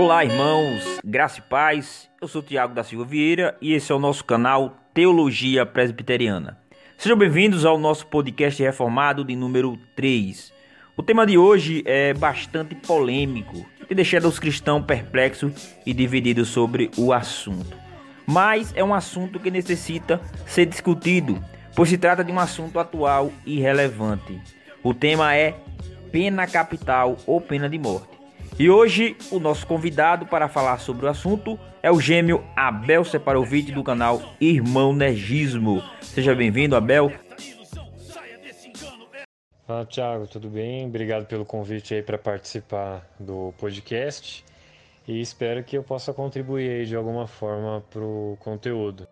Olá, irmãos, graça e paz. Eu sou Tiago da Silva Vieira e esse é o nosso canal Teologia Presbiteriana. Sejam bem-vindos ao nosso podcast reformado de número 3. O tema de hoje é bastante polêmico e deixando os cristãos perplexos e divididos sobre o assunto. Mas é um assunto que necessita ser discutido, pois se trata de um assunto atual e relevante. O tema é pena capital ou pena de morte. E hoje o nosso convidado para falar sobre o assunto é o gêmeo Abel Separovic do canal Irmão Nergismo. Seja bem-vindo, Abel. Fala, Thiago, tudo bem? Obrigado pelo convite aí para participar do podcast e espero que eu possa contribuir de alguma forma para o conteúdo.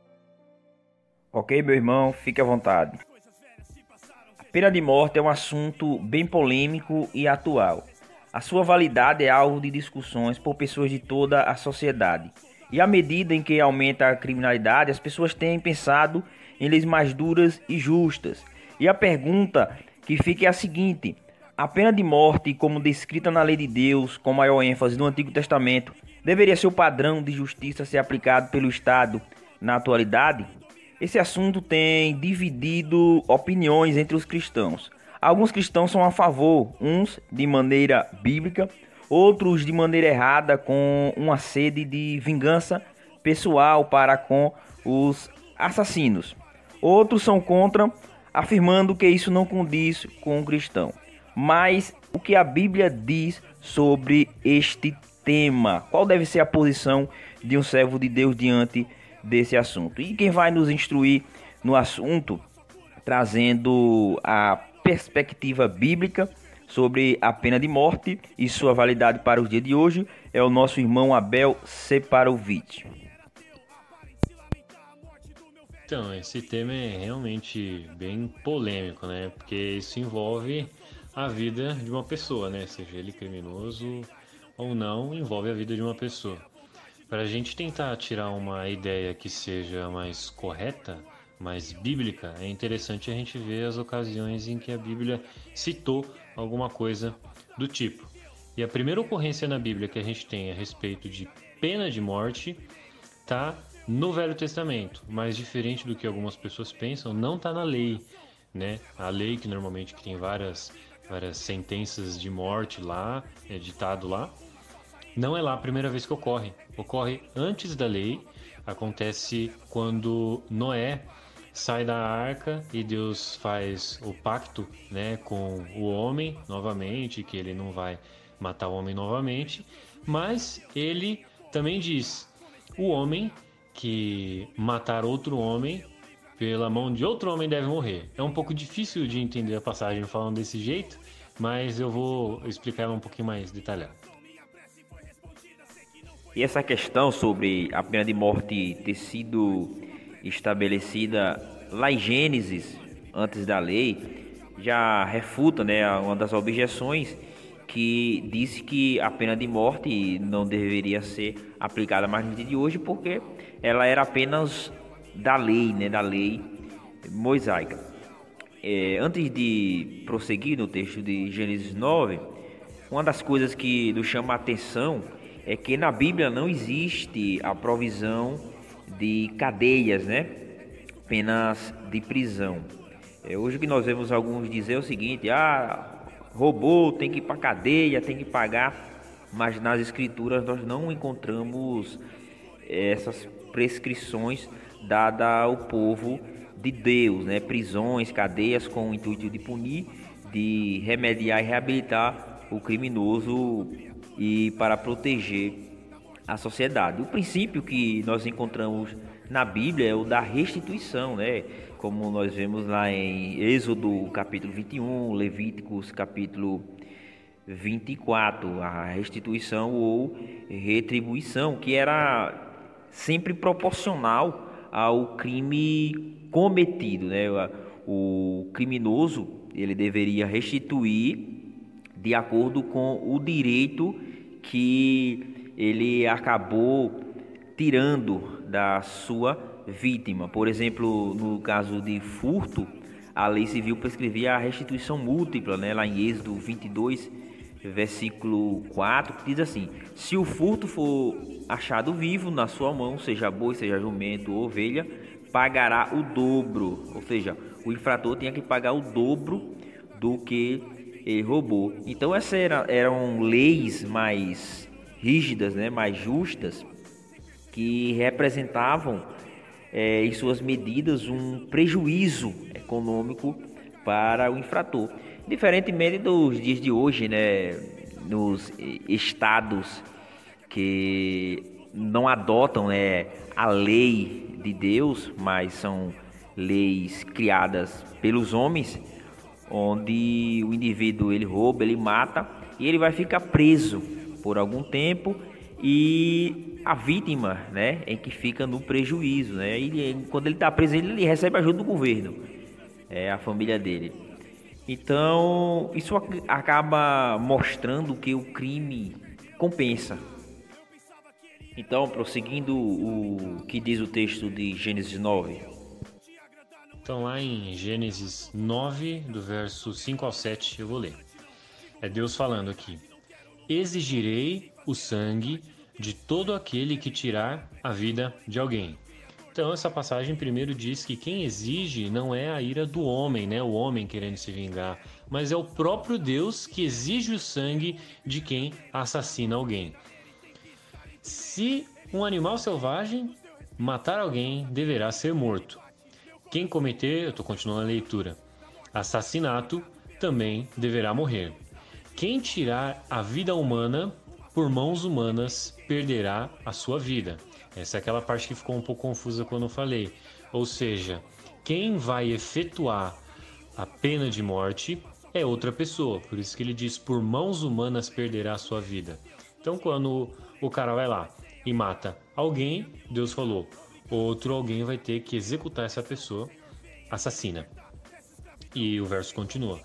Ok, meu irmão, fique à vontade. A pena de morte é um assunto bem polêmico e atual. A sua validade é alvo de discussões por pessoas de toda a sociedade. E à medida em que aumenta a criminalidade, as pessoas têm pensado em leis mais duras e justas. E a pergunta que fica é a seguinte: a pena de morte, como descrita na lei de Deus, com maior ênfase no Antigo Testamento, deveria ser o padrão de justiça a ser aplicado pelo Estado na atualidade? Esse assunto tem dividido opiniões entre os cristãos. Alguns cristãos são a favor, uns de maneira bíblica, outros de maneira errada, com uma sede de vingança pessoal para com os assassinos. Outros são contra, afirmando que isso não condiz com o cristão. Mas o que a Bíblia diz sobre este tema? Qual deve ser a posição de um servo de Deus diante desse assunto? E quem vai nos instruir no assunto, trazendo a perspectiva bíblica sobre a pena de morte e sua validade para os dias de hoje é o nosso irmão Abel Separovic. Então, esse tema é realmente bem polêmico, né? Porque isso envolve a vida de uma pessoa, né? Seja ele criminoso ou não, envolve a vida de uma pessoa. Para a gente tentar tirar uma ideia que seja mais correta, mais bíblica, é interessante a gente ver as ocasiões em que a Bíblia citou alguma coisa do tipo. E a primeira ocorrência na Bíblia que a gente tem a respeito de pena de morte está no Velho Testamento, mas diferente do que algumas pessoas pensam, não está na lei, né? A lei que normalmente tem várias várias sentenças de morte lá, é ditado lá, não é lá a primeira vez que ocorre. Ocorre antes da lei, acontece quando Noé sai da arca e Deus faz o pacto né, com o homem novamente, que ele não vai matar o homem novamente, mas ele também diz: o homem que matar outro homem pela mão de outro homem deve morrer. É um pouco difícil de entender a passagem falando desse jeito, mas eu vou explicar ela um pouquinho mais detalhado. E essa questão sobre a pena de morte ter sido estabelecida lá em Gênesis, antes da lei, já refuta né, uma das objeções que disse que a pena de morte não deveria ser aplicada mais no dia de hoje porque ela era apenas da lei, né, da lei mosaica. É, antes de prosseguir no texto de Gênesis 9, uma das coisas que nos chama a atenção é que na Bíblia não existe a provisão de cadeias, né? Penas de prisão. É, hoje que nós vemos alguns dizer o seguinte: ah, roubou, tem que ir para cadeia, tem que pagar. Mas nas escrituras nós não encontramos essas prescrições dadas ao povo de Deus, né? Prisões, cadeias com o intuito de punir, de remediar e reabilitar o criminoso e para proteger a sociedade. O princípio que nós encontramos na Bíblia é o da restituição, né? Como nós vemos lá em Êxodo capítulo 21, Levíticos capítulo 24, a restituição ou retribuição, que era sempre proporcional ao crime cometido, né? O criminoso, ele deveria restituir de acordo com o direito que ele acabou tirando da sua vítima. Por exemplo, no caso de furto, a lei civil prescrevia a restituição múltipla, né? lá em Êxodo 22, versículo 4, que diz assim: Se o furto for achado vivo na sua mão, seja boi, seja jumento ou ovelha, pagará o dobro. Ou seja, o infrator tinha que pagar o dobro do que roubou. Então essas eram, eram leis mais rígidas, né, mais justas, que representavam é, em suas medidas um prejuízo econômico para o infrator. Diferentemente dos dias de hoje, né, nos estados que não adotam né, a lei de Deus, mas são leis criadas pelos homens, onde o indivíduo ele rouba, ele mata e ele vai ficar preso por algum tempo e a vítima, né, é que fica no prejuízo, né? Ele, quando ele está preso, ele, ele recebe ajuda do governo, é a família dele. Então, isso acaba mostrando que o crime compensa. Então, prosseguindo o que diz o texto de Gênesis 9. Então, lá em Gênesis 9, do verso 5 ao 7, eu vou ler. É Deus falando aqui: Exigirei o sangue de todo aquele que tirar a vida de alguém. Então, essa passagem primeiro diz que quem exige não é a ira do homem, né? O homem querendo se vingar, mas é o próprio Deus que exige o sangue de quem assassina alguém. Se um animal selvagem matar alguém, deverá ser morto. Quem cometer, eu estou continuando a leitura, assassinato, também deverá morrer. Quem tirar a vida humana por mãos humanas perderá a sua vida. Essa é aquela parte que ficou um pouco confusa quando eu falei. Ou seja, quem vai efetuar a pena de morte é outra pessoa. Por isso que ele diz: por mãos humanas perderá a sua vida. Então, quando o cara vai lá e mata alguém, Deus falou: outro alguém vai ter que executar essa pessoa assassina. E o verso continua: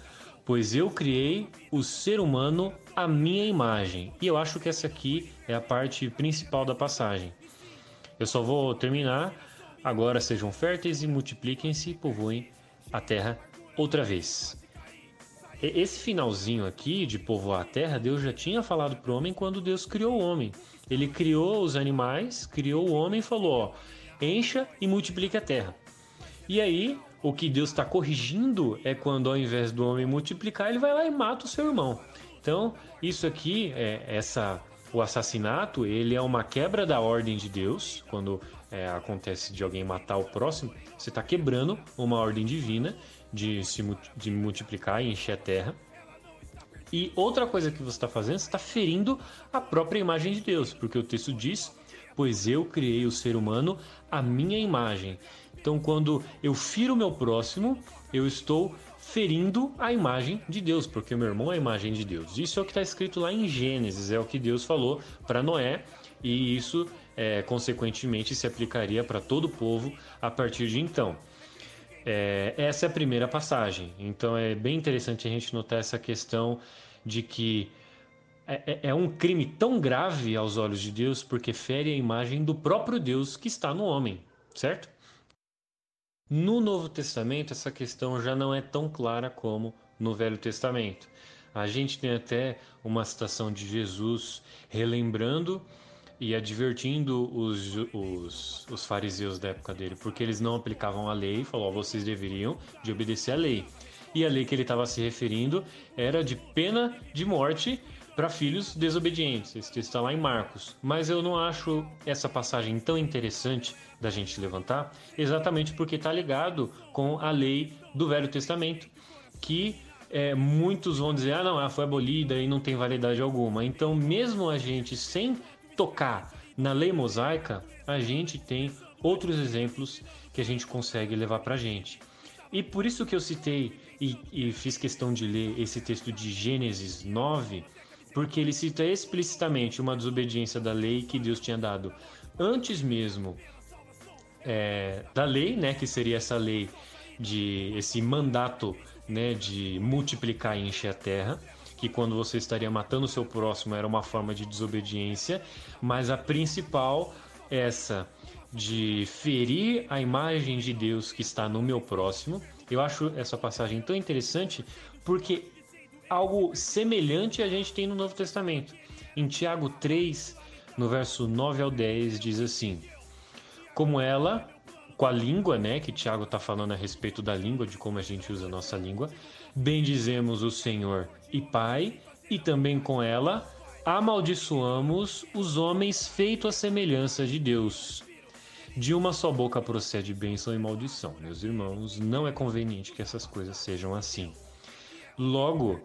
Pois eu criei o ser humano à minha imagem. E eu acho que essa aqui é a parte principal da passagem. Eu só vou terminar. Agora sejam férteis e multipliquem-se e povoem a terra outra vez. Esse finalzinho aqui de povoar a terra, Deus já tinha falado para o homem quando Deus criou o homem. Ele criou os animais, criou o homem e falou: ó, encha e multiplique a terra. E aí, o que Deus está corrigindo é quando, ao invés do homem multiplicar, ele vai lá e mata o seu irmão. Então, isso aqui, é, essa o assassinato ele é uma quebra da ordem de Deus. Quando é, acontece de alguém matar o próximo, você está quebrando uma ordem divina de se de multiplicar e encher a terra. E outra coisa que você está fazendo, você está ferindo a própria imagem de Deus, porque o texto diz: Pois eu criei o ser humano à minha imagem. Então, quando eu firo o meu próximo, eu estou ferindo a imagem de Deus, porque meu irmão é a imagem de Deus. Isso é o que está escrito lá em Gênesis, é o que Deus falou para Noé, e isso, é, consequentemente, se aplicaria para todo o povo a partir de então. É, essa é a primeira passagem, então é bem interessante a gente notar essa questão de que é, é, é um crime tão grave aos olhos de Deus porque fere a imagem do próprio Deus que está no homem, certo? No Novo Testamento, essa questão já não é tão clara como no Velho Testamento. A gente tem até uma citação de Jesus relembrando e advertindo os, os, os, fariseus da época dele, porque eles não aplicavam a lei, falou: oh, vocês deveriam de obedecer a lei. E a lei que ele estava se referindo era de pena de morte para filhos desobedientes. Isso está lá em Marcos. Mas eu não acho essa passagem tão interessante da gente levantar, exatamente porque está ligado com a lei do Velho Testamento, que é, muitos vão dizer, ah, não, ela foi abolida e não tem validade alguma. Então, mesmo a gente sem tocar na lei mosaica, a gente tem outros exemplos que a gente consegue levar para a gente. E por isso que eu citei e, e fiz questão de ler esse texto de Gênesis 9, porque ele cita explicitamente uma desobediência da lei que Deus tinha dado antes mesmo é, da lei, né, que seria essa lei de esse mandato, né, de multiplicar e encher a terra, que quando você estaria matando o seu próximo era uma forma de desobediência, mas a principal essa de ferir a imagem de Deus que está no meu próximo. Eu acho essa passagem tão interessante porque algo semelhante a gente tem no Novo Testamento. Em Tiago 3, no verso 9 ao 10, diz assim: Como ela, com a língua, né, que Tiago está falando a respeito da língua, de como a gente usa a nossa língua, bendizemos o Senhor e Pai, e também com ela amaldiçoamos os homens feitos à semelhança de Deus. De uma só boca procede bênção e maldição. Meus irmãos, não é conveniente que essas coisas sejam assim. Logo,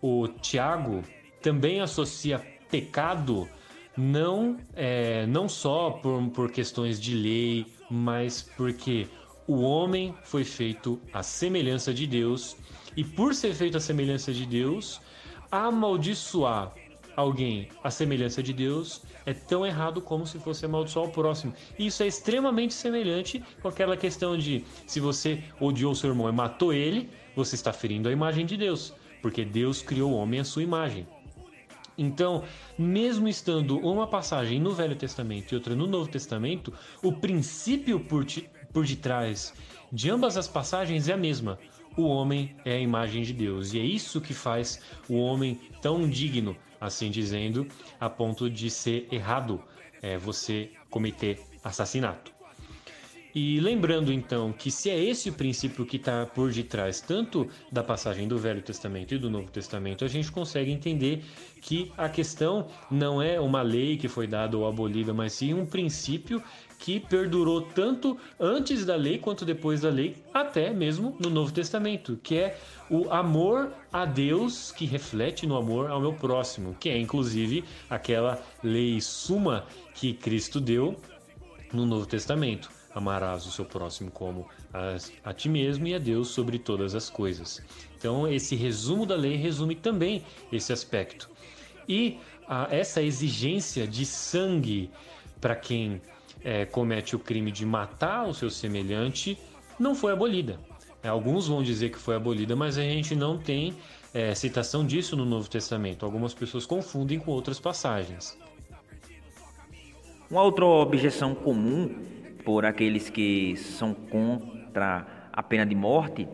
o Tiago também associa pecado não, é, não só por, por questões de lei, mas porque o homem foi feito à semelhança de Deus e por ser feito à semelhança de Deus, amaldiçoar alguém à semelhança de Deus é tão errado como se fosse amaldiçoar o próximo. E isso é extremamente semelhante com aquela questão de se você odiou seu irmão e matou ele, você está ferindo a imagem de Deus, porque Deus criou o homem à sua imagem. Então, mesmo estando uma passagem no Velho Testamento e outra no Novo Testamento, o princípio por, por detrás de ambas as passagens é a mesma o homem é a imagem de Deus. E é isso que faz o homem tão digno, assim dizendo, a ponto de ser errado é, você cometer assassinato. E lembrando então que se é esse o princípio que está por detrás tanto da passagem do Velho Testamento e do Novo Testamento, a gente consegue entender que a questão não é uma lei que foi dada ou abolida, mas sim um princípio que perdurou tanto antes da lei quanto depois da lei, até mesmo no Novo Testamento, que é o amor a Deus que reflete no amor ao meu próximo, que é inclusive aquela lei suma que Cristo deu no Novo Testamento. Amarás o seu próximo como a, a ti mesmo e a Deus sobre todas as coisas. Então, esse resumo da lei resume também esse aspecto. E a, essa exigência de sangue para quem é, comete o crime de matar o seu semelhante não foi abolida. É, alguns vão dizer que foi abolida, mas a gente não tem é, citação disso no Novo Testamento. Algumas pessoas confundem com outras passagens. Uma outra objeção comum por aqueles que são contra a pena de morte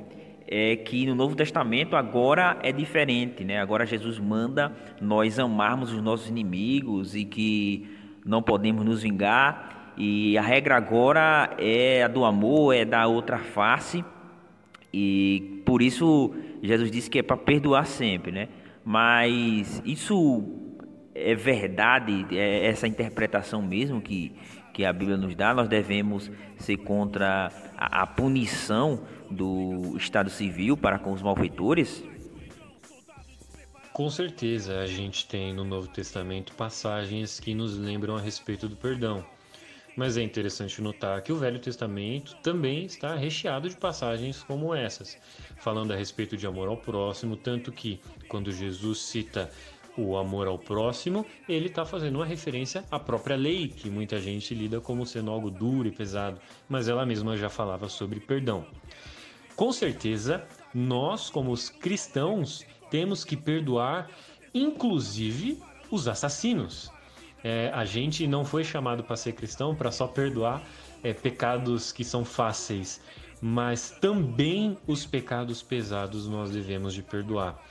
é que no Novo Testamento agora é diferente, né? Agora Jesus manda nós amarmos os nossos inimigos e que não podemos nos vingar e a regra agora é a do amor, é da outra face. E por isso Jesus disse que é para perdoar sempre, né? Mas isso é verdade, é essa interpretação mesmo que, que a Bíblia nos dá. Nós devemos ser contra a, a punição do Estado Civil para com os malfeitores? Com certeza, a gente tem no Novo Testamento passagens que nos lembram a respeito do perdão. Mas é interessante notar que o Velho Testamento também está recheado de passagens como essas, falando a respeito de amor ao próximo, tanto que quando Jesus cita o amor ao próximo, ele está fazendo uma referência à própria lei, que muita gente lida como sendo algo duro e pesado, mas ela mesma já falava sobre perdão. Com certeza, nós, como os cristãos, temos que perdoar, inclusive, os assassinos. É, a gente não foi chamado para ser cristão para só perdoar é, pecados que são fáceis, mas também os pecados pesados nós devemos de perdoar.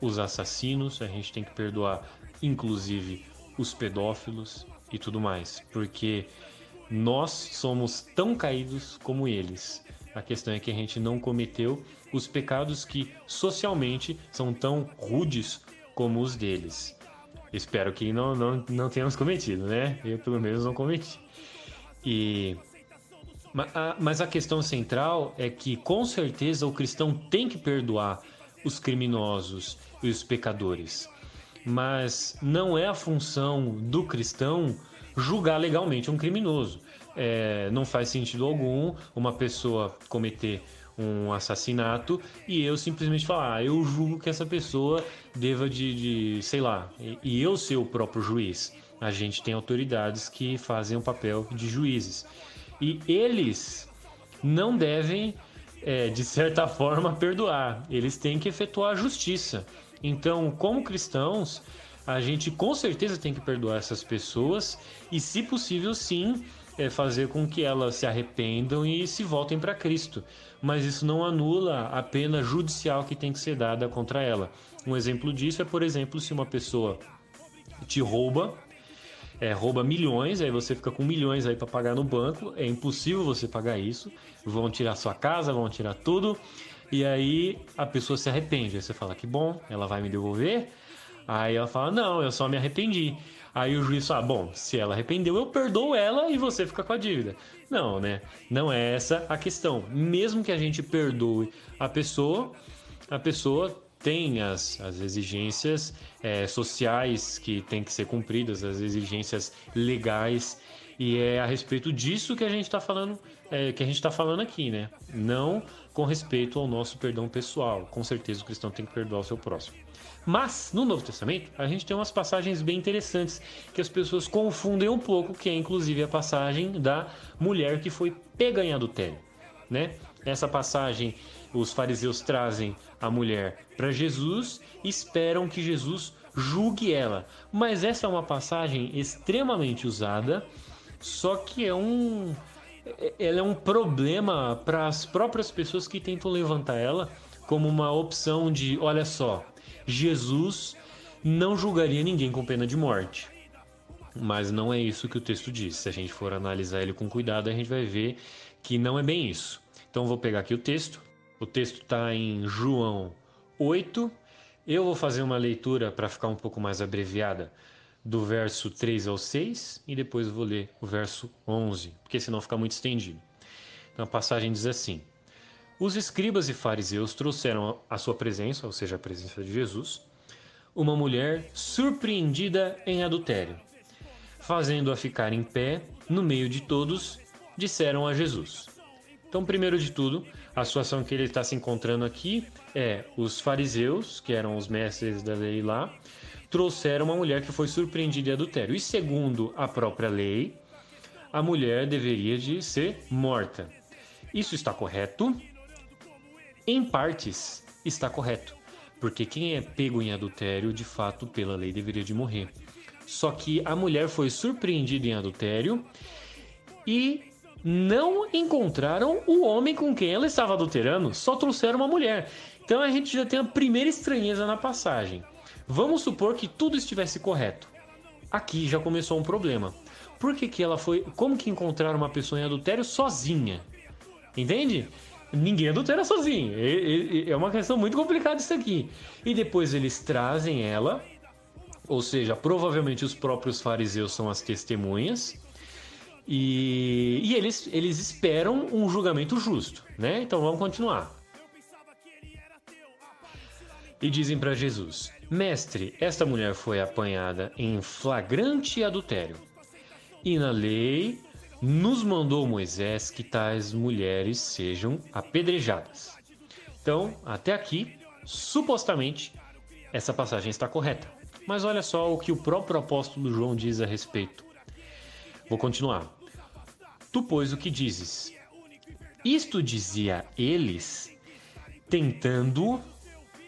Os assassinos a gente tem que perdoar, inclusive os pedófilos e tudo mais, porque nós somos tão caídos como eles. A questão é que a gente não cometeu os pecados que socialmente são tão rudes como os deles. Espero que não, não, não tenhamos cometido, né? Eu pelo menos não cometi. E mas a questão central é que com certeza o cristão tem que perdoar os criminosos e os pecadores. Mas não é a função do cristão julgar legalmente um criminoso. É, não faz sentido algum uma pessoa cometer um assassinato e eu simplesmente falar, ah, eu julgo que essa pessoa deva de, de sei lá, e, e eu ser o próprio juiz. A gente tem autoridades que fazem o papel de juízes. E eles não devem, é, de certa forma, perdoar. Eles têm que efetuar a justiça. Então, como cristãos, a gente com certeza tem que perdoar essas pessoas e, se possível, sim, é fazer com que elas se arrependam e se voltem para Cristo. Mas isso não anula a pena judicial que tem que ser dada contra ela. Um exemplo disso é, por exemplo, se uma pessoa te rouba, é, rouba milhões, aí você fica com milhões aí para pagar no banco, é impossível você pagar isso, vão tirar sua casa, vão tirar tudo, e aí a pessoa se arrepende. Aí você fala que bom, ela vai me devolver. Aí ela fala: "Não, eu só me arrependi". Aí o juiz fala: "Bom, se ela arrependeu, eu perdoo ela e você fica com a dívida". Não, né? Não é essa a questão. Mesmo que a gente perdoe a pessoa, a pessoa tem as, as exigências é, sociais que tem que ser cumpridas, as exigências legais e é a respeito disso que a gente está falando, é, que a gente está falando aqui, né? Não com respeito ao nosso perdão pessoal. Com certeza o cristão tem que perdoar o seu próximo. Mas no Novo Testamento a gente tem umas passagens bem interessantes que as pessoas confundem um pouco, que é inclusive a passagem da mulher que foi pega em adultério, né? Essa passagem os fariseus trazem a mulher para Jesus e esperam que Jesus julgue ela. Mas essa é uma passagem extremamente usada, só que é um ela é um problema para as próprias pessoas que tentam levantar ela como uma opção de, olha só, Jesus não julgaria ninguém com pena de morte. Mas não é isso que o texto diz. Se a gente for analisar ele com cuidado, a gente vai ver que não é bem isso. Então vou pegar aqui o texto. O texto está em João 8. Eu vou fazer uma leitura para ficar um pouco mais abreviada do verso 3 ao 6 e depois vou ler o verso 11, porque senão fica muito estendido. Então a passagem diz assim: Os escribas e fariseus trouxeram à sua presença, ou seja, a presença de Jesus, uma mulher surpreendida em adultério. Fazendo-a ficar em pé no meio de todos, disseram a Jesus. Então, primeiro de tudo, a situação que ele está se encontrando aqui é os fariseus, que eram os mestres da lei lá, trouxeram uma mulher que foi surpreendida em adultério. E segundo a própria lei, a mulher deveria de ser morta. Isso está correto? Em partes está correto, porque quem é pego em adultério, de fato, pela lei deveria de morrer. Só que a mulher foi surpreendida em adultério e não encontraram o homem com quem ela estava adulterando, só trouxeram uma mulher. Então a gente já tem a primeira estranheza na passagem. Vamos supor que tudo estivesse correto. Aqui já começou um problema. Por que, que ela foi. Como que encontraram uma pessoa em adultério sozinha? Entende? Ninguém adultera sozinho. É uma questão muito complicada isso aqui. E depois eles trazem ela, ou seja, provavelmente os próprios fariseus são as testemunhas. E, e eles, eles esperam um julgamento justo, né? Então vamos continuar. E dizem para Jesus: Mestre, esta mulher foi apanhada em flagrante adultério. E na lei nos mandou Moisés que tais mulheres sejam apedrejadas. Então, até aqui, supostamente, essa passagem está correta. Mas olha só o que o próprio apóstolo João diz a respeito. Vou continuar. Tu, pois, o que dizes? Isto dizia eles, tentando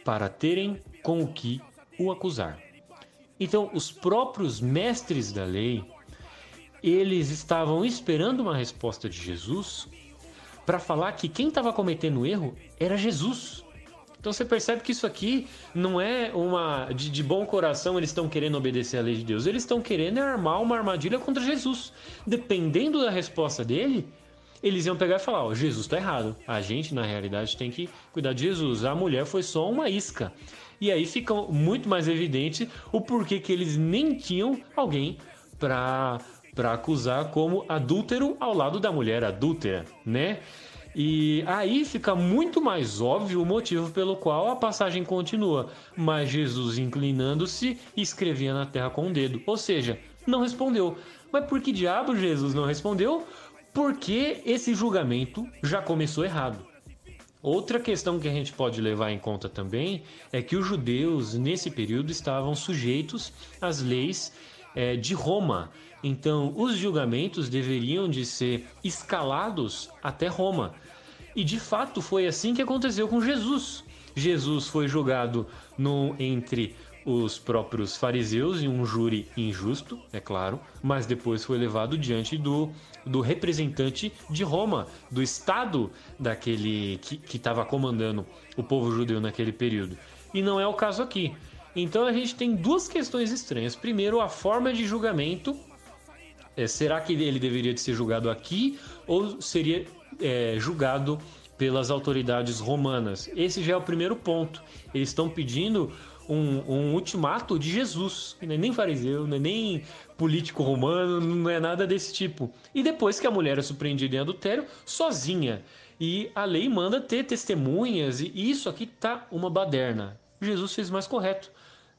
para terem com o que o acusar. Então, os próprios mestres da lei, eles estavam esperando uma resposta de Jesus para falar que quem estava cometendo erro era Jesus. Então você percebe que isso aqui não é uma de, de bom coração, eles estão querendo obedecer à lei de Deus, eles estão querendo armar uma armadilha contra Jesus. Dependendo da resposta dele, eles iam pegar e falar: Ó, Jesus está errado. A gente, na realidade, tem que cuidar de Jesus. A mulher foi só uma isca. E aí fica muito mais evidente o porquê que eles nem tinham alguém para para acusar como adúltero ao lado da mulher adúltera, né? E aí fica muito mais óbvio o motivo pelo qual a passagem continua. Mas Jesus, inclinando-se, escrevia na terra com o um dedo. Ou seja, não respondeu. Mas por que diabo Jesus não respondeu? Porque esse julgamento já começou errado. Outra questão que a gente pode levar em conta também é que os judeus, nesse período, estavam sujeitos às leis é, de Roma. Então, os julgamentos deveriam de ser escalados até Roma. E de fato foi assim que aconteceu com Jesus. Jesus foi julgado no, entre os próprios fariseus e um júri injusto, é claro, mas depois foi levado diante do, do representante de Roma, do Estado daquele que estava comandando o povo judeu naquele período. E não é o caso aqui. Então a gente tem duas questões estranhas. Primeiro, a forma de julgamento. É, será que ele deveria de ser julgado aqui ou seria é, julgado pelas autoridades romanas? Esse já é o primeiro ponto. Eles estão pedindo um, um, ultimato de Jesus. Não é nem fariseu, não é nem político romano, não é nada desse tipo. E depois que a mulher é surpreendida em adultério, sozinha. E a lei manda ter testemunhas, e isso aqui tá uma baderna. Jesus fez mais correto.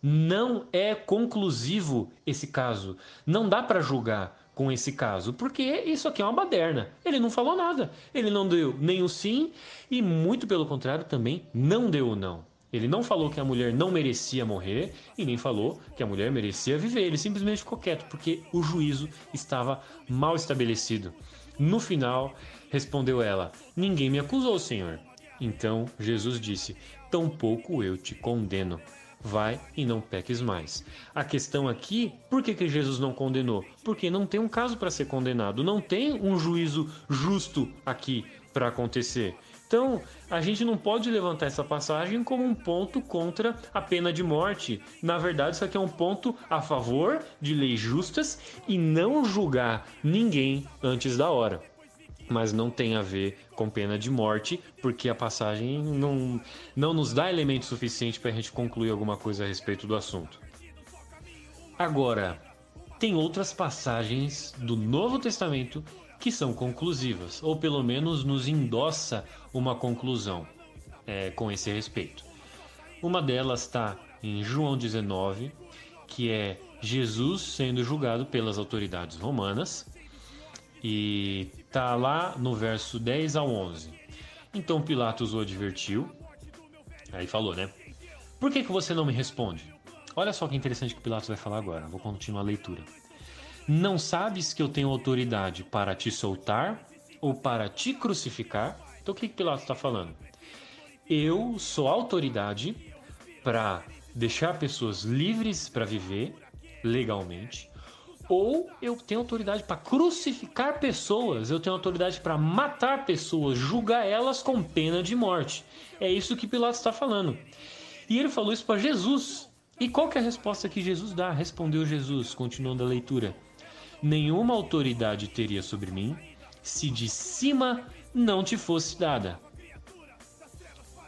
Não é conclusivo esse caso. Não dá para julgar com esse caso, porque isso aqui é uma baderna. Ele não falou nada. Ele não deu nem o sim e muito pelo contrário também não deu o não. Ele não falou que a mulher não merecia morrer e nem falou que a mulher merecia viver. Ele simplesmente ficou quieto porque o juízo estava mal estabelecido. No final, respondeu ela: Ninguém me acusou, Senhor. Então Jesus disse: Tampouco eu te condeno. Vai e não peques mais. A questão aqui, por que, que Jesus não condenou? Porque não tem um caso para ser condenado, não tem um juízo justo aqui para acontecer. Então, a gente não pode levantar essa passagem como um ponto contra a pena de morte. Na verdade, isso aqui é um ponto a favor de leis justas e não julgar ninguém antes da hora. Mas não tem a ver com pena de morte, porque a passagem não, não nos dá elemento suficiente para a gente concluir alguma coisa a respeito do assunto. Agora, tem outras passagens do Novo Testamento que são conclusivas, ou pelo menos nos endossa uma conclusão é, com esse respeito. Uma delas está em João 19, que é Jesus sendo julgado pelas autoridades romanas, e está lá no verso 10 ao 11. Então Pilatos o advertiu, aí falou, né? Por que, que você não me responde? Olha só que interessante que Pilatos vai falar agora, vou continuar a leitura. Não sabes que eu tenho autoridade para te soltar ou para te crucificar? Então o que, que Pilatos está falando? Eu sou autoridade para deixar pessoas livres para viver legalmente, ou eu tenho autoridade para crucificar pessoas, eu tenho autoridade para matar pessoas, julgar elas com pena de morte. É isso que Pilatos está falando. E ele falou isso para Jesus. E qual que é a resposta que Jesus dá? Respondeu Jesus, continuando a leitura nenhuma autoridade teria sobre mim se de cima não te fosse dada.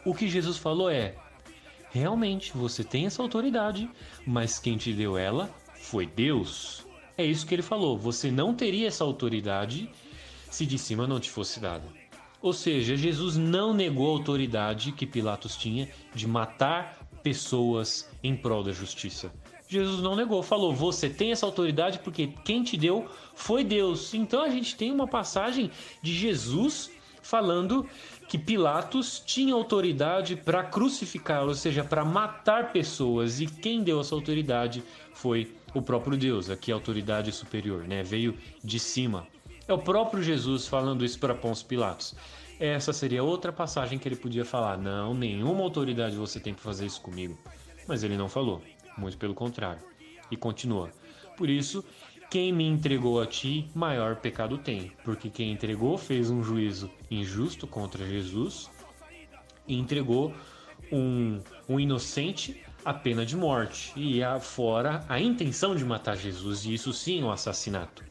O que Jesus falou é: realmente você tem essa autoridade, mas quem te deu ela foi Deus. É isso que ele falou. Você não teria essa autoridade se de cima não te fosse dada. Ou seja, Jesus não negou a autoridade que Pilatos tinha de matar pessoas em prol da justiça. Jesus não negou, falou: Você tem essa autoridade porque quem te deu foi Deus. Então a gente tem uma passagem de Jesus falando que Pilatos tinha autoridade para crucificar, ou seja, para matar pessoas, e quem deu essa autoridade foi o próprio Deus, aqui a autoridade superior, né? Veio de cima. É o próprio Jesus falando isso para Pôncio Pilatos. Essa seria outra passagem que ele podia falar: Não, nenhuma autoridade você tem para fazer isso comigo. Mas ele não falou muito pelo contrário. E continua: Por isso, quem me entregou a ti, maior pecado tem, porque quem entregou fez um juízo injusto contra Jesus e entregou um, um inocente a pena de morte e a, fora a intenção de matar Jesus, e isso sim é um assassinato.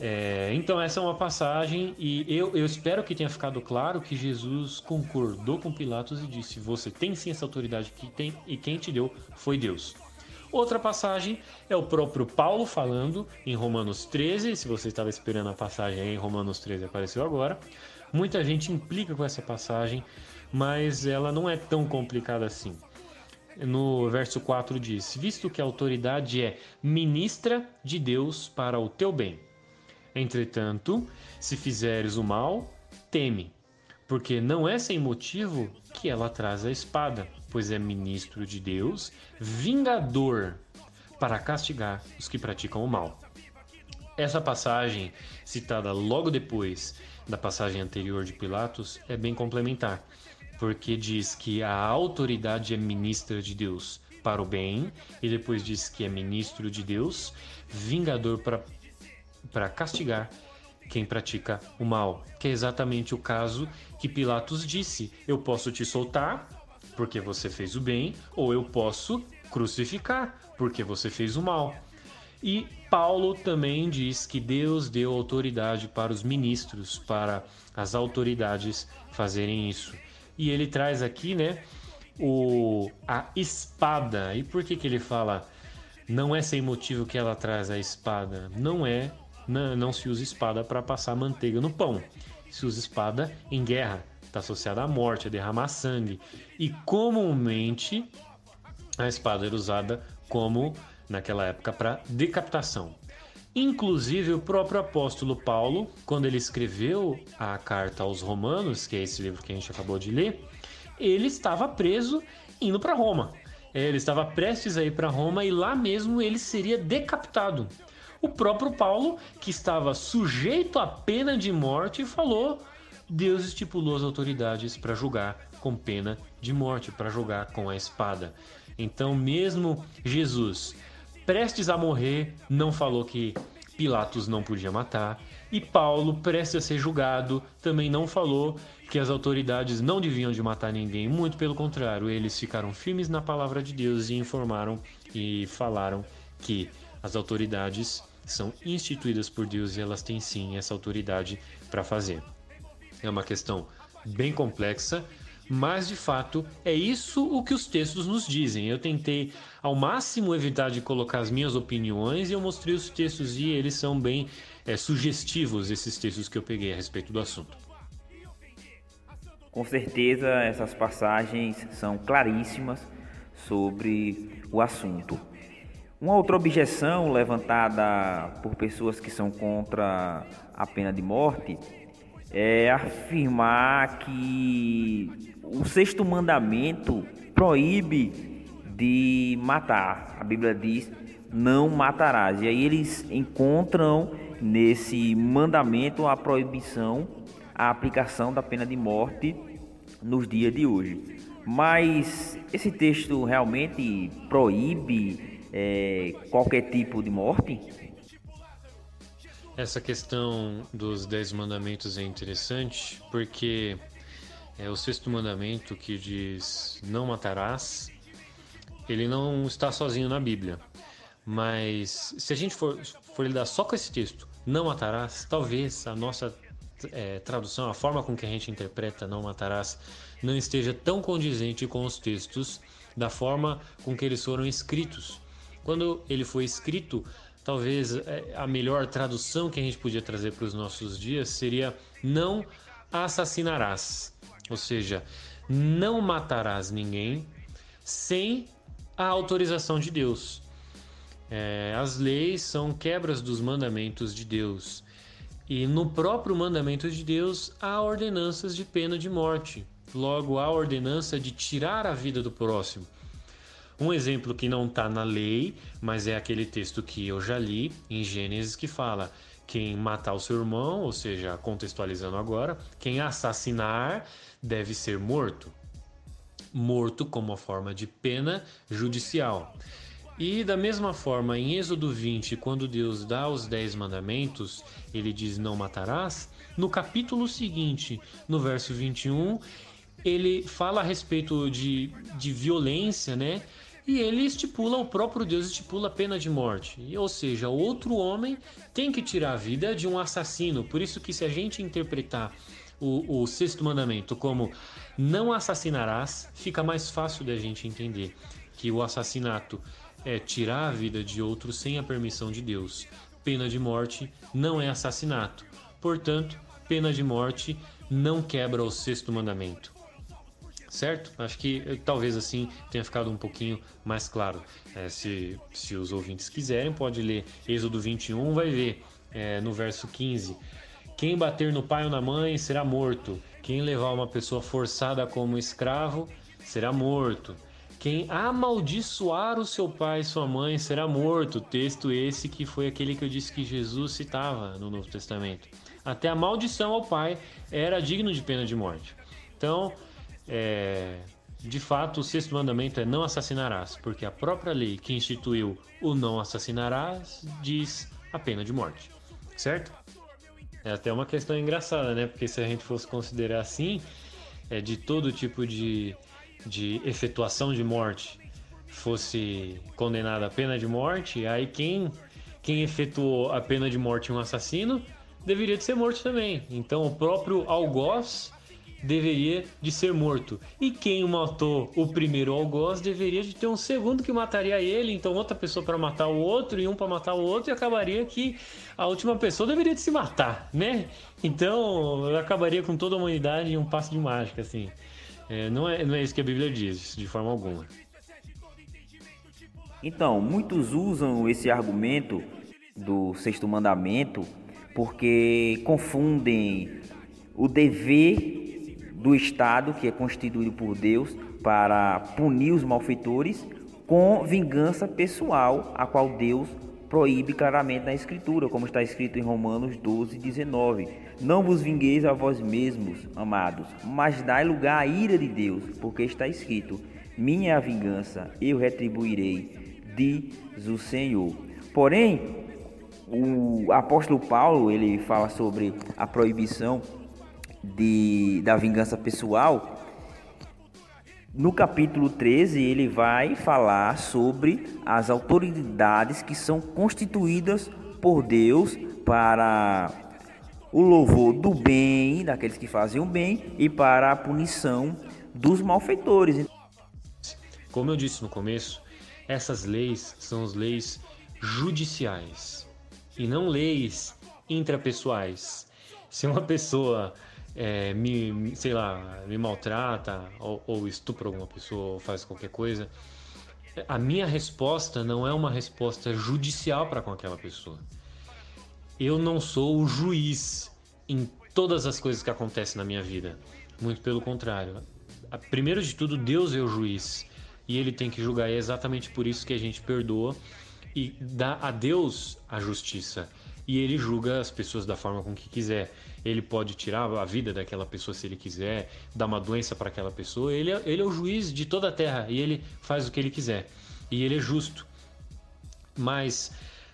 É, então essa é uma passagem e eu, eu espero que tenha ficado claro que Jesus concordou com Pilatos e disse: você tem sim essa autoridade que tem e quem te deu foi Deus. Outra passagem é o próprio Paulo falando em Romanos 13. Se você estava esperando a passagem em Romanos 13 apareceu agora. Muita gente implica com essa passagem, mas ela não é tão complicada assim. No verso 4 diz: Visto que a autoridade é ministra de Deus para o teu bem Entretanto, se fizeres o mal, teme, porque não é sem motivo que ela traz a espada, pois é ministro de Deus, vingador, para castigar os que praticam o mal. Essa passagem, citada logo depois da passagem anterior de Pilatos, é bem complementar, porque diz que a autoridade é ministra de Deus para o bem, e depois diz que é ministro de Deus, vingador para castigar quem pratica o mal, que é exatamente o caso que Pilatos disse: Eu posso te soltar porque você fez o bem, ou eu posso crucificar porque você fez o mal. E Paulo também diz que Deus deu autoridade para os ministros, para as autoridades fazerem isso. E ele traz aqui, né, o a espada. E por que que ele fala não é sem motivo que ela traz a espada? Não é, não, não se usa espada para passar manteiga no pão. Se usa espada em guerra, está associada à morte, a derramar sangue. E comumente a espada era usada como naquela época para decapitação. Inclusive, o próprio apóstolo Paulo, quando ele escreveu a carta aos Romanos, que é esse livro que a gente acabou de ler, ele estava preso indo para Roma. Ele estava prestes a ir para Roma e lá mesmo ele seria decapitado. O próprio Paulo, que estava sujeito à pena de morte, falou: Deus estipulou as autoridades para julgar com pena de morte, para julgar com a espada. Então, mesmo Jesus prestes a morrer, não falou que Pilatos não podia matar. E Paulo, prestes a ser julgado, também não falou que as autoridades não deviam de matar ninguém. Muito pelo contrário, eles ficaram firmes na palavra de Deus e informaram e falaram que as autoridades são instituídas por Deus e elas têm sim essa autoridade para fazer. É uma questão bem complexa, mas de fato é isso o que os textos nos dizem. Eu tentei ao máximo evitar de colocar as minhas opiniões e eu mostrei os textos e eles são bem é, sugestivos, esses textos que eu peguei a respeito do assunto. Com certeza essas passagens são claríssimas sobre o assunto. Uma outra objeção levantada por pessoas que são contra a pena de morte é afirmar que o sexto mandamento proíbe de matar. A Bíblia diz: não matarás. E aí eles encontram nesse mandamento a proibição, a aplicação da pena de morte nos dias de hoje. Mas esse texto realmente proíbe é, qualquer tipo de morte? Essa questão dos dez mandamentos é interessante porque é o sexto mandamento que diz não matarás. Ele não está sozinho na Bíblia, mas se a gente for, for lidar só com esse texto, não matarás, talvez a nossa é, tradução, a forma com que a gente interpreta não matarás, não esteja tão condizente com os textos da forma com que eles foram escritos. Quando ele foi escrito, talvez é, a melhor tradução que a gente podia trazer para os nossos dias seria não assassinarás, ou seja, não matarás ninguém sem a autorização de Deus. É, as leis são quebras dos mandamentos de Deus. E no próprio mandamento de Deus há ordenanças de pena de morte. Logo, há ordenança de tirar a vida do próximo. Um exemplo que não está na lei, mas é aquele texto que eu já li em Gênesis que fala: quem matar o seu irmão, ou seja, contextualizando agora, quem assassinar deve ser morto. Morto como forma de pena judicial. E da mesma forma, em Êxodo 20, quando Deus dá os dez mandamentos, ele diz: Não matarás. No capítulo seguinte, no verso 21, ele fala a respeito de, de violência, né? E ele estipula, o próprio Deus estipula a pena de morte. Ou seja, outro homem tem que tirar a vida de um assassino. Por isso que se a gente interpretar o, o sexto mandamento como não assassinarás, fica mais fácil da gente entender que o assassinato é tirar a vida de outro sem a permissão de Deus. Pena de morte não é assassinato. Portanto, pena de morte não quebra o sexto mandamento certo? Acho que eh, talvez assim tenha ficado um pouquinho mais claro. É, se, se os ouvintes quiserem, pode ler Êxodo 21, vai ver é, no verso 15: Quem bater no pai ou na mãe será morto, quem levar uma pessoa forçada como escravo será morto. Quem amaldiçoar o seu pai e sua mãe será morto. Texto esse que foi aquele que eu disse que Jesus citava no Novo Testamento. Até a maldição ao pai era digno de pena de morte. Então, é, de fato, o sexto mandamento é não assassinarás, porque a própria lei que instituiu o não assassinarás diz a pena de morte, certo? É até uma questão engraçada, né? Porque se a gente fosse considerar assim, é de todo tipo de, de efetuação de morte fosse condenado à pena de morte, aí quem, quem efetuou a pena de morte em um assassino deveria de ser morto também. Então o próprio algoz deveria de ser morto. E quem matou o primeiro algoz deveria de ter um segundo que mataria ele, então outra pessoa para matar o outro e um para matar o outro e acabaria que a última pessoa deveria de se matar, né? Então acabaria com toda a humanidade em um passo de mágica, assim. É, não, é, não é isso que a Bíblia diz, de forma alguma. Então, muitos usam esse argumento do sexto mandamento porque confundem o dever do Estado, que é constituído por Deus para punir os malfeitores, com vingança pessoal, a qual Deus proíbe claramente na Escritura, como está escrito em Romanos 12, 19. Não vos vingueis a vós mesmos, amados, mas dai lugar à ira de Deus, porque está escrito: Minha vingança, eu retribuirei, diz o Senhor. Porém, o apóstolo Paulo, ele fala sobre a proibição de, da vingança pessoal, no capítulo 13 ele vai falar sobre as autoridades que são constituídas por Deus para o louvor do bem, daqueles que fazem o bem, e para a punição dos malfeitores. Como eu disse no começo, essas leis são as leis judiciais e não leis intrapessoais. Se uma pessoa é, me, sei lá, me maltrata ou, ou estupra alguma pessoa ou faz qualquer coisa, a minha resposta não é uma resposta judicial para com aquela pessoa. Eu não sou o juiz em todas as coisas que acontecem na minha vida. Muito pelo contrário. Primeiro de tudo, Deus é o juiz e ele tem que julgar. É exatamente por isso que a gente perdoa e dá a Deus a justiça. E ele julga as pessoas da forma com que quiser ele pode tirar a vida daquela pessoa se ele quiser, dar uma doença para aquela pessoa. Ele é, ele é o juiz de toda a terra e ele faz o que ele quiser. E ele é justo. Mas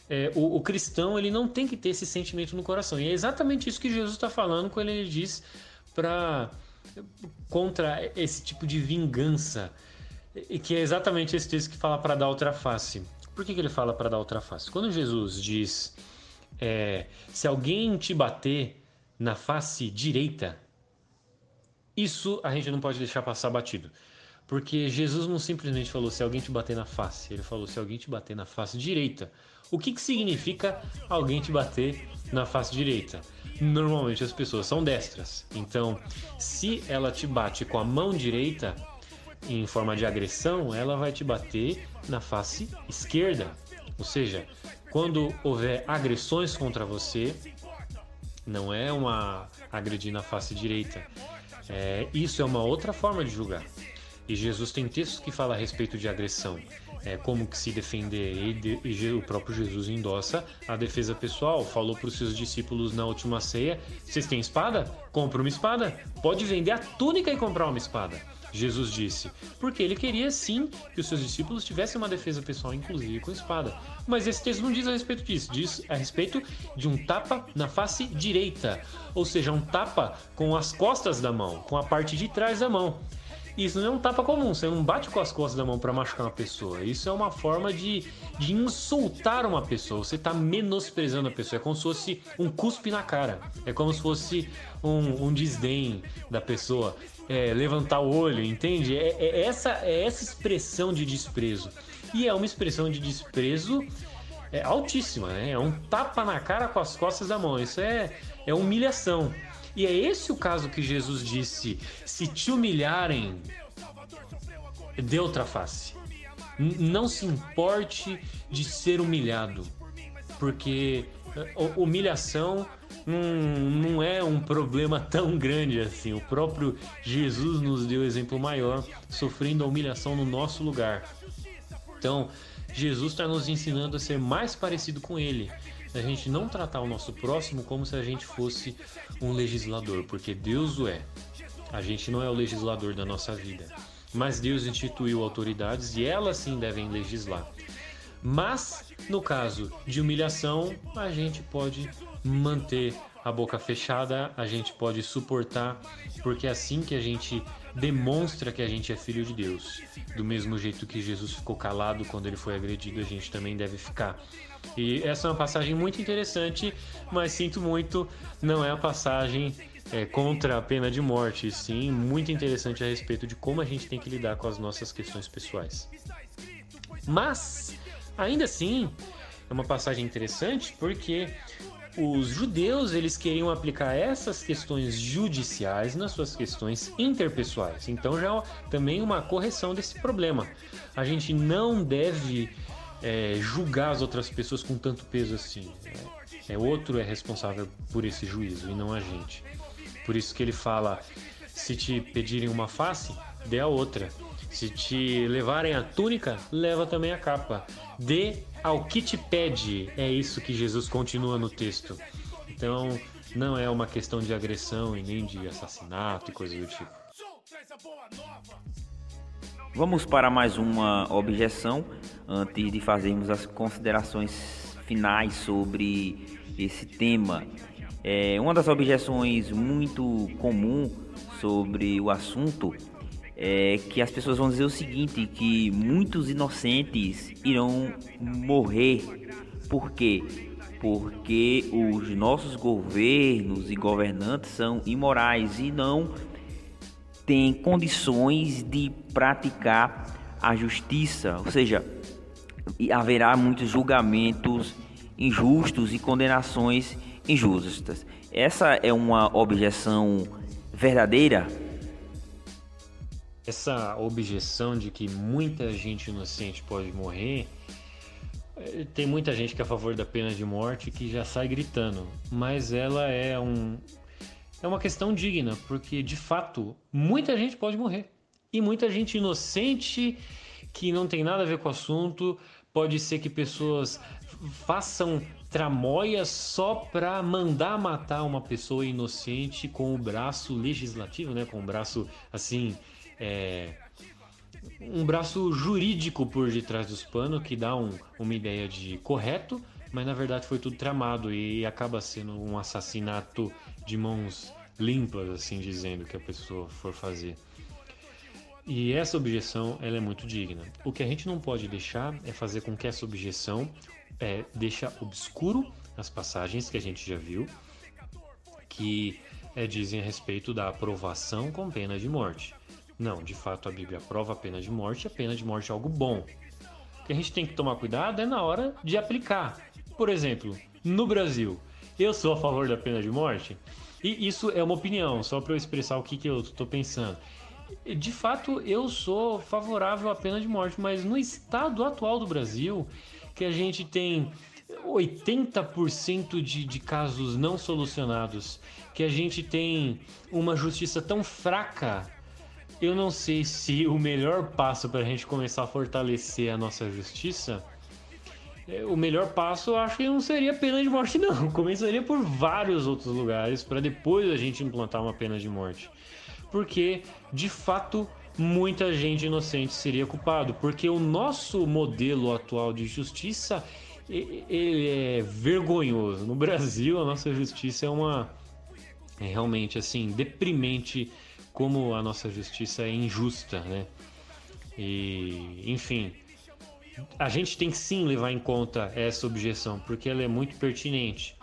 é, o, o, cristão ele não tem que ter esse sentimento no coração. E é exatamente isso que Jesus está falando quando ele diz para contra esse tipo de vingança. E que é exatamente esse texto que fala para dar outra face. Por que, que ele fala para dar outra face? Quando Jesus diz é, se alguém te bater na face direita, isso a gente não pode deixar passar batido. Porque Jesus não simplesmente falou se alguém te bater na face, ele falou se alguém te bater na face direita. O que, que significa alguém te bater na face direita? Normalmente as pessoas são destras. Então, se ela te bate com a mão direita, em forma de agressão, ela vai te bater na face esquerda. Ou seja, quando houver agressões contra você, não é uma agredir na face direita. É, isso é uma outra forma de julgar. E Jesus tem textos que falam a respeito de agressão, é, como que se defender. E, de, e o próprio Jesus endossa a defesa pessoal. Falou para os seus discípulos na última ceia: vocês têm espada? Compra uma espada. Pode vender a túnica e comprar uma espada. Jesus disse, porque ele queria sim que os seus discípulos tivessem uma defesa pessoal, inclusive com espada. Mas esse texto não diz a respeito disso, diz a respeito de um tapa na face direita, ou seja, um tapa com as costas da mão, com a parte de trás da mão. Isso não é um tapa comum, você não bate com as costas da mão para machucar uma pessoa. Isso é uma forma de, de insultar uma pessoa. Você está menosprezando a pessoa. É como se fosse um cuspe na cara. É como se fosse um, um desdém da pessoa é, levantar o olho, entende? É, é, essa, é essa expressão de desprezo. E é uma expressão de desprezo é, altíssima, né? É um tapa na cara com as costas da mão. Isso é, é humilhação. E é esse o caso que Jesus disse: se te humilharem, dê outra face. Não se importe de ser humilhado, porque humilhação não, não é um problema tão grande assim. O próprio Jesus nos deu exemplo maior, sofrendo a humilhação no nosso lugar. Então, Jesus está nos ensinando a ser mais parecido com Ele. A gente não tratar o nosso próximo como se a gente fosse um legislador, porque Deus o é. A gente não é o legislador da nossa vida. mas Deus instituiu autoridades e elas sim devem legislar. Mas, no caso de humilhação, a gente pode manter a boca fechada, a gente pode suportar, porque é assim que a gente demonstra que a gente é filho de Deus. Do mesmo jeito que Jesus ficou calado quando ele foi agredido, a gente também deve ficar. E essa é uma passagem muito interessante, mas sinto muito, não é a passagem é, contra a pena de morte, sim muito interessante a respeito de como a gente tem que lidar com as nossas questões pessoais. Mas, ainda assim, é uma passagem interessante porque os judeus eles queriam aplicar essas questões judiciais nas suas questões interpessoais. Então já também uma correção desse problema. A gente não deve é, julgar as outras pessoas com tanto peso assim. É, é outro é responsável por esse juízo e não a gente. Por isso que ele fala: se te pedirem uma face, dê a outra. Se te levarem a túnica, leva também a capa. Dê ao que te pede. É isso que Jesus continua no texto. Então, não é uma questão de agressão e nem de assassinato e coisa do tipo. Vamos para mais uma objeção antes de fazermos as considerações finais sobre esse tema. É, uma das objeções muito comum sobre o assunto é que as pessoas vão dizer o seguinte, que muitos inocentes irão morrer. Por quê? Porque os nossos governos e governantes são imorais e não têm condições de praticar a justiça, ou seja, haverá muitos julgamentos injustos e condenações injustas. Essa é uma objeção verdadeira? Essa objeção de que muita gente inocente pode morrer, eh, tem muita gente que é a favor da pena de morte que já sai gritando, mas ela é um é uma questão digna, porque de fato muita gente pode morrer e muita gente inocente que não tem nada a ver com o assunto, pode ser que pessoas façam tramóia só para mandar matar uma pessoa inocente com o braço legislativo, né? Com o braço assim, é, um braço jurídico por detrás dos panos que dá um, uma ideia de correto, mas na verdade foi tudo tramado e acaba sendo um assassinato de mãos limpas, assim dizendo que a pessoa for fazer. E essa objeção ela é muito digna. O que a gente não pode deixar é fazer com que essa objeção é, obscuro as passagens que a gente já viu, que é, dizem a respeito da aprovação com pena de morte. Não, de fato a Bíblia aprova a pena de morte a pena de morte é algo bom. O que a gente tem que tomar cuidado é na hora de aplicar. Por exemplo, no Brasil, eu sou a favor da pena de morte e isso é uma opinião, só para eu expressar o que, que eu estou pensando. De fato, eu sou favorável à pena de morte, mas no estado atual do Brasil, que a gente tem 80% de, de casos não solucionados, que a gente tem uma justiça tão fraca, eu não sei se o melhor passo para a gente começar a fortalecer a nossa justiça. É, o melhor passo eu acho que não seria pena de morte, não. Começaria por vários outros lugares para depois a gente implantar uma pena de morte. Porque, de fato, muita gente inocente seria culpado, porque o nosso modelo atual de justiça ele é vergonhoso. No Brasil, a nossa justiça é uma é realmente assim deprimente como a nossa justiça é injusta, né? E, enfim, a gente tem que sim levar em conta essa objeção, porque ela é muito pertinente.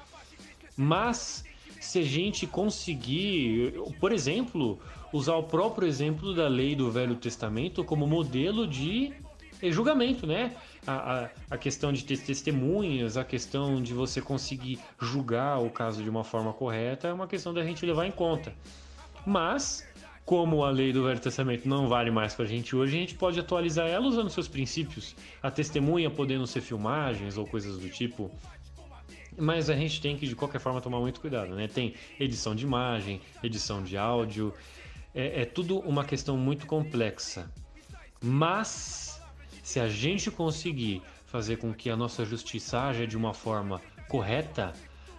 Mas se a gente conseguir, por exemplo, usar o próprio exemplo da lei do Velho Testamento como modelo de julgamento, né? A, a, a, questão de ter testemunhas, a questão de você conseguir julgar o caso de uma forma correta é uma questão da gente levar em conta. Mas, como a lei do Velho Testamento não vale mais para a gente hoje, a gente pode atualizar ela usando seus princípios. A testemunha podendo ser filmagens ou coisas do tipo. Mas a gente tem que, de qualquer forma, tomar muito cuidado, né? Tem edição de imagem, edição de áudio, é, é tudo uma questão muito complexa. Mas se a gente conseguir fazer com que a nossa justiça haja de uma forma correta,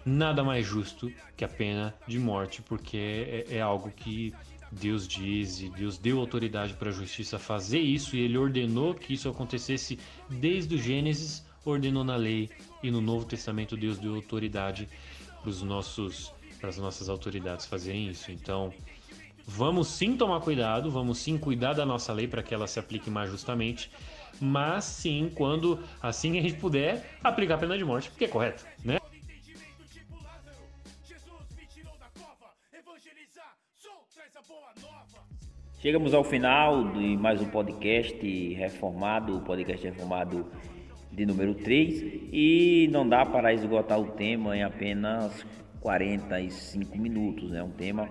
nada mais justo que a pena de morte, porque é, é algo que Deus diz e Deus deu autoridade para a justiça fazer isso e ele ordenou que isso acontecesse desde o Gênesis, ordenou na lei e no Novo Testamento Deus deu autoridade para os nossos para as nossas autoridades fazerem isso. Então, vamos sim tomar cuidado, vamos sim cuidar da nossa lei para que ela se aplique mais justamente, mas sim, quando assim a gente puder, aplicar a pena de morte, porque é correto, né? Chegamos ao final de mais um podcast reformado, o podcast reformado de número 3, e não dá para esgotar o tema em apenas 45 minutos, é né? um tema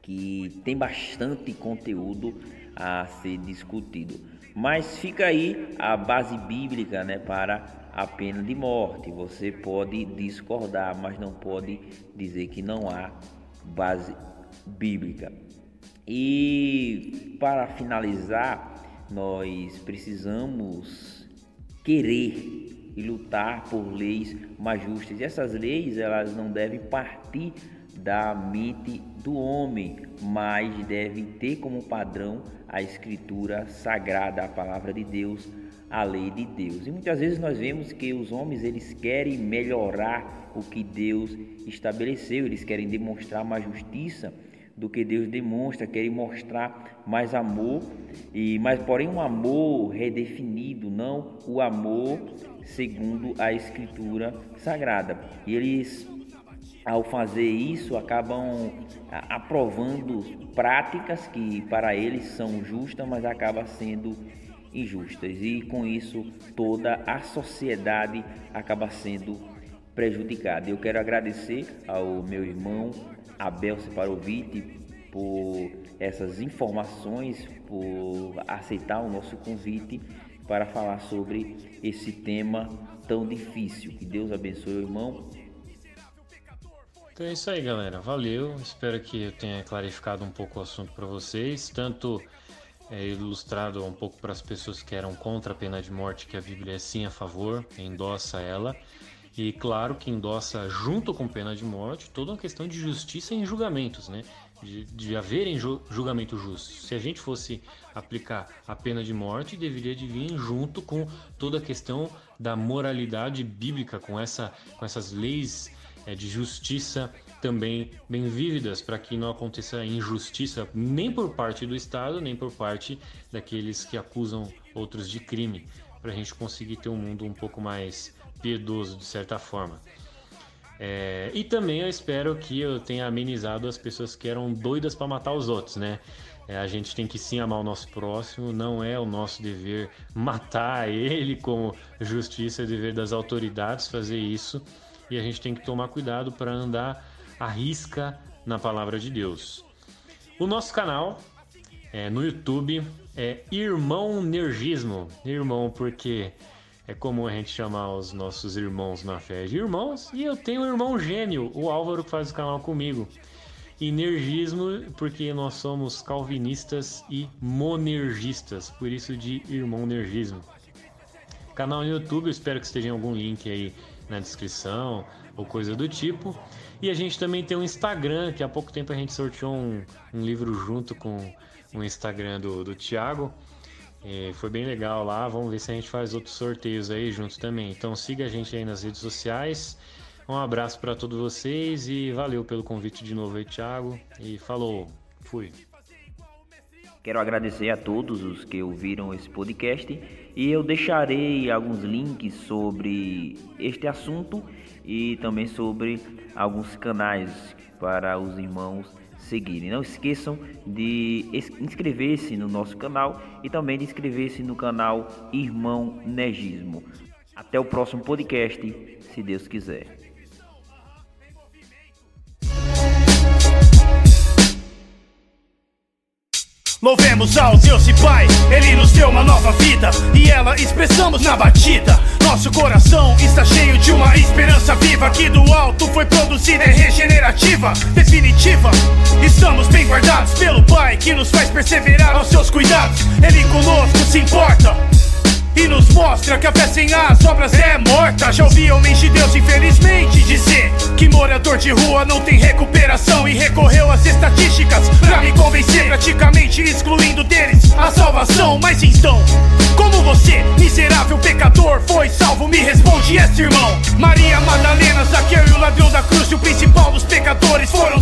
que tem bastante conteúdo a ser discutido. Mas fica aí a base bíblica, né, para a pena de morte. Você pode discordar, mas não pode dizer que não há base bíblica. E para finalizar, nós precisamos querer e lutar por leis mais justas. E essas leis, elas não devem partir da mente do homem, mas devem ter como padrão a escritura sagrada, a palavra de Deus, a lei de Deus. E muitas vezes nós vemos que os homens eles querem melhorar o que Deus estabeleceu, eles querem demonstrar mais justiça do que Deus demonstra, querem mostrar mais amor, e mas porém um amor redefinido, não o amor segundo a escritura sagrada. E eles ao fazer isso acabam aprovando práticas que para eles são justas, mas acabam sendo injustas e com isso toda a sociedade acaba sendo prejudicada. Eu quero agradecer ao meu irmão Abel Separovic por essas informações, por aceitar o nosso convite para falar sobre esse tema tão difícil. Que Deus abençoe o irmão. Então é isso aí, galera. Valeu. Espero que eu tenha clarificado um pouco o assunto para vocês, tanto é, ilustrado um pouco para as pessoas que eram contra a pena de morte, que a Bíblia é sim a favor, endossa ela e claro que endossa junto com pena de morte toda uma questão de justiça em julgamentos, né? De, de haverem julgamento justo. Se a gente fosse aplicar a pena de morte, deveria de vir junto com toda a questão da moralidade bíblica, com, essa, com essas leis é, de justiça também bem vívidas, para que não aconteça injustiça nem por parte do Estado, nem por parte daqueles que acusam outros de crime, para a gente conseguir ter um mundo um pouco mais piedoso de certa forma. É, e também eu espero que eu tenha amenizado as pessoas que eram doidas para matar os outros, né? É, a gente tem que sim amar o nosso próximo, não é o nosso dever matar ele como justiça, é dever das autoridades fazer isso. E a gente tem que tomar cuidado para andar à risca na palavra de Deus. O nosso canal é, no YouTube é Irmão Nergismo. Irmão, porque é comum a gente chamar os nossos irmãos na fé de irmãos. E eu tenho um irmão gêmeo, o Álvaro, que faz o canal comigo. Energismo, porque nós somos calvinistas e monergistas, por isso de irmão nergismo. Canal no YouTube, espero que esteja algum link aí na descrição ou coisa do tipo. E a gente também tem um Instagram, que há pouco tempo a gente sorteou um, um livro junto com o Instagram do, do Thiago. E foi bem legal lá. Vamos ver se a gente faz outros sorteios aí junto também. Então siga a gente aí nas redes sociais. Um abraço para todos vocês e valeu pelo convite de novo aí, Thiago. E falou, fui. Quero agradecer a todos os que ouviram esse podcast e eu deixarei alguns links sobre este assunto e também sobre alguns canais para os irmãos seguirem. Não esqueçam de inscrever-se no nosso canal e também de inscrever-se no canal Irmão Negismo. Até o próximo podcast, se Deus quiser. Louvemos ao Deus e Pai, Ele nos deu uma nova vida e ela expressamos na batida. Nosso coração está cheio de uma esperança viva que do alto foi produzida e regenerativa, definitiva. Estamos bem guardados pelo Pai que nos faz perseverar aos seus cuidados. Ele conosco se importa. E nos mostra que a fé sem as obras é morta. Já ouvi homens de Deus, infelizmente, dizer que morador de rua não tem recuperação e recorreu às estatísticas pra me convencer, praticamente excluindo deles a salvação. Mas então, como você, miserável pecador, foi salvo? Me responde, este irmão. Maria Madalena, Zaqueu e o ladrão da cruz, e o principal dos pecadores foram